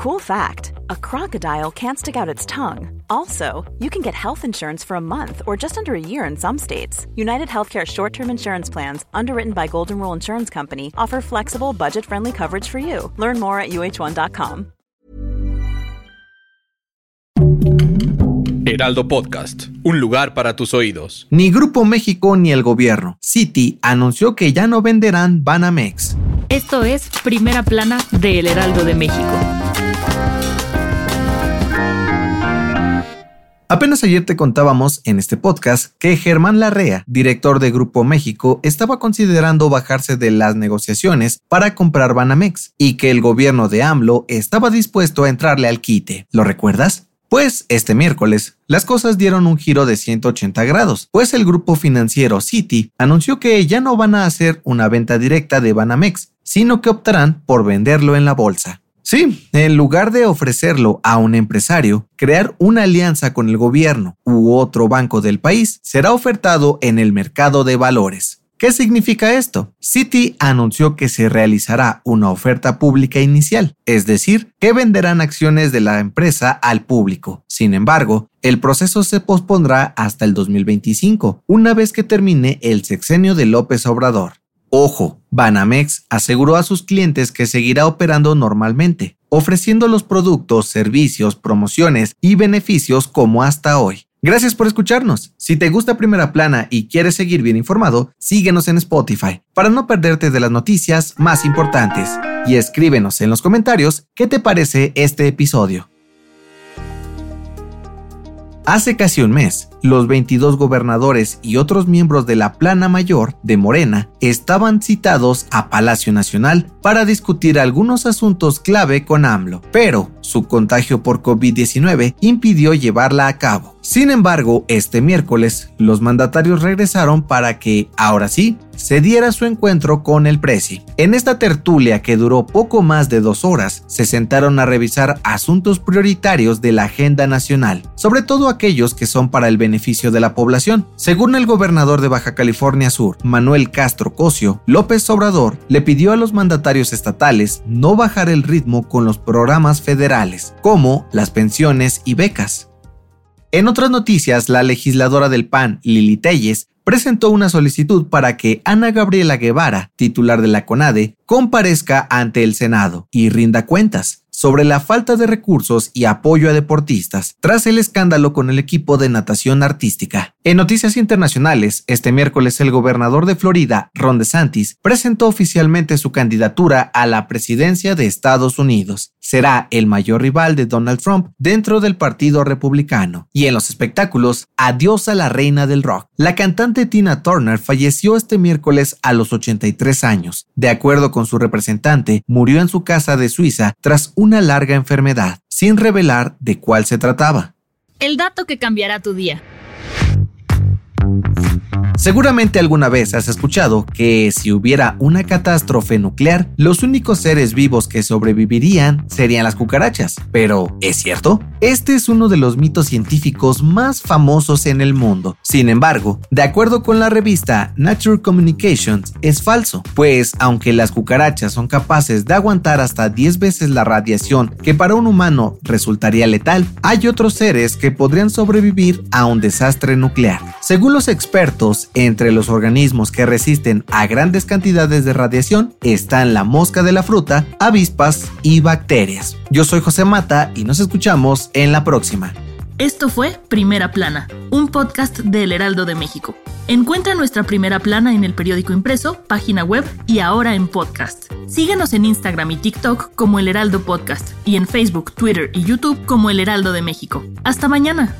Cool fact a crocodile can't stick out its tongue. Also, you can get health insurance for a month or just under a year in some states. United Healthcare short term insurance plans, underwritten by Golden Rule Insurance Company, offer flexible, budget friendly coverage for you. Learn more at uh1.com. Heraldo Podcast, un lugar para tus oídos. Ni Grupo México ni el gobierno. Citi anunció que ya no venderán Banamex. Esto es Primera Plana de El Heraldo de México. Apenas ayer te contábamos en este podcast que Germán Larrea, director de Grupo México, estaba considerando bajarse de las negociaciones para comprar Banamex y que el gobierno de AMLO estaba dispuesto a entrarle al quite. ¿Lo recuerdas? Pues este miércoles, las cosas dieron un giro de 180 grados, pues el grupo financiero Citi anunció que ya no van a hacer una venta directa de Banamex, sino que optarán por venderlo en la bolsa. Sí, en lugar de ofrecerlo a un empresario, crear una alianza con el gobierno u otro banco del país será ofertado en el mercado de valores. ¿Qué significa esto? Citi anunció que se realizará una oferta pública inicial, es decir, que venderán acciones de la empresa al público. Sin embargo, el proceso se pospondrá hasta el 2025, una vez que termine el sexenio de López Obrador. Ojo, Banamex aseguró a sus clientes que seguirá operando normalmente, ofreciendo los productos, servicios, promociones y beneficios como hasta hoy. Gracias por escucharnos. Si te gusta Primera Plana y quieres seguir bien informado, síguenos en Spotify para no perderte de las noticias más importantes. Y escríbenos en los comentarios qué te parece este episodio. Hace casi un mes, los 22 gobernadores y otros miembros de la plana mayor de Morena estaban citados a Palacio Nacional para discutir algunos asuntos clave con AMLO, pero su contagio por COVID-19 impidió llevarla a cabo. Sin embargo, este miércoles, los mandatarios regresaron para que, ahora sí, se diera su encuentro con el Presi. En esta tertulia que duró poco más de dos horas, se sentaron a revisar asuntos prioritarios de la agenda nacional, sobre todo aquellos que son para el beneficio de la población. Según el gobernador de Baja California Sur, Manuel Castro Cosio, López Obrador le pidió a los mandatarios estatales no bajar el ritmo con los programas federales, como las pensiones y becas. En otras noticias, la legisladora del PAN, Lili Telles, presentó una solicitud para que Ana Gabriela Guevara, titular de la CONADE, comparezca ante el Senado y rinda cuentas sobre la falta de recursos y apoyo a deportistas tras el escándalo con el equipo de natación artística. En noticias internacionales, este miércoles el gobernador de Florida, Ron DeSantis, presentó oficialmente su candidatura a la presidencia de Estados Unidos. Será el mayor rival de Donald Trump dentro del Partido Republicano. Y en los espectáculos, adiós a la reina del rock. La cantante Tina Turner falleció este miércoles a los 83 años. De acuerdo con su representante, murió en su casa de Suiza tras un una larga enfermedad, sin revelar de cuál se trataba. El dato que cambiará tu día. Seguramente alguna vez has escuchado que si hubiera una catástrofe nuclear, los únicos seres vivos que sobrevivirían serían las cucarachas. Pero, ¿es cierto? Este es uno de los mitos científicos más famosos en el mundo. Sin embargo, de acuerdo con la revista Nature Communications, es falso, pues aunque las cucarachas son capaces de aguantar hasta 10 veces la radiación que para un humano resultaría letal, hay otros seres que podrían sobrevivir a un desastre nuclear. Según los expertos, entre los organismos que resisten a grandes cantidades de radiación están la mosca de la fruta, avispas y bacterias. Yo soy José Mata y nos escuchamos en la próxima. Esto fue Primera Plana, un podcast del Heraldo de México. Encuentra nuestra primera plana en el periódico impreso, página web y ahora en podcast. Síguenos en Instagram y TikTok como El Heraldo Podcast y en Facebook, Twitter y YouTube como El Heraldo de México. Hasta mañana.